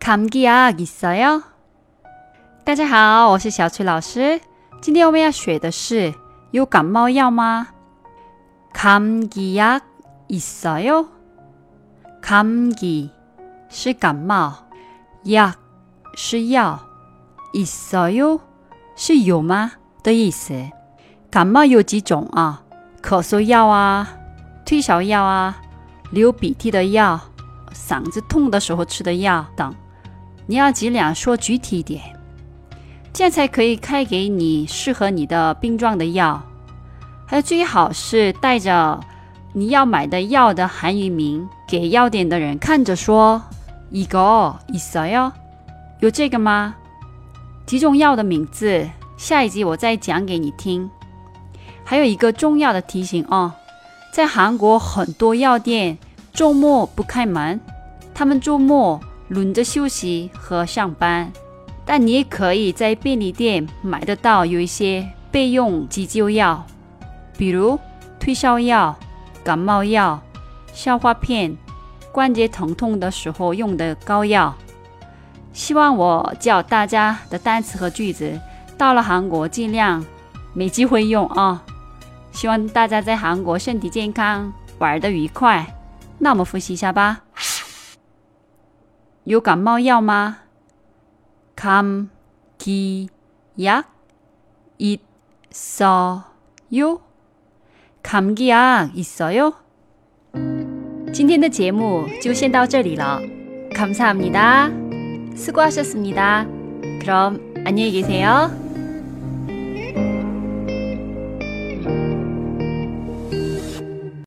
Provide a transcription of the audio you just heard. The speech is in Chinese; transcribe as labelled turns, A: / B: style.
A: 감기약있어요？大家好，我是小崔老师。今天我们要学的是有感冒药吗？감기약있어요？감기是感冒，약是药，있어요是有吗的意思。感冒有几种啊？咳嗽药啊，退烧药啊，流鼻涕的药，嗓子痛的时候吃的药等。 你要尽量说具体一点，这样才可以开给你适合你的病状的药。还有最好是带着你要买的药的韩语名给药店的人看着说：“이거있어 요？ 有这个吗？”几种药的名字，下一集我再讲给你听。还有一个重要的提醒哦，在韩国很多药店周末不开门，他们周末 轮着休息和上班。但你也可以在便利店买得到有一些备用急救药，比如退烧药、感冒药、消化片、关节疼痛的时候用的膏药。希望我教大家的单词和句子，到了韩国尽量没机会用啊。希望大家在韩国身体健康，玩的愉快。那我们复习一下吧。 有感冒药吗？감기약있어요감기약있어요今天的节目就先到这里了。감사합니다수고하셨습니다그럼안녕히계세요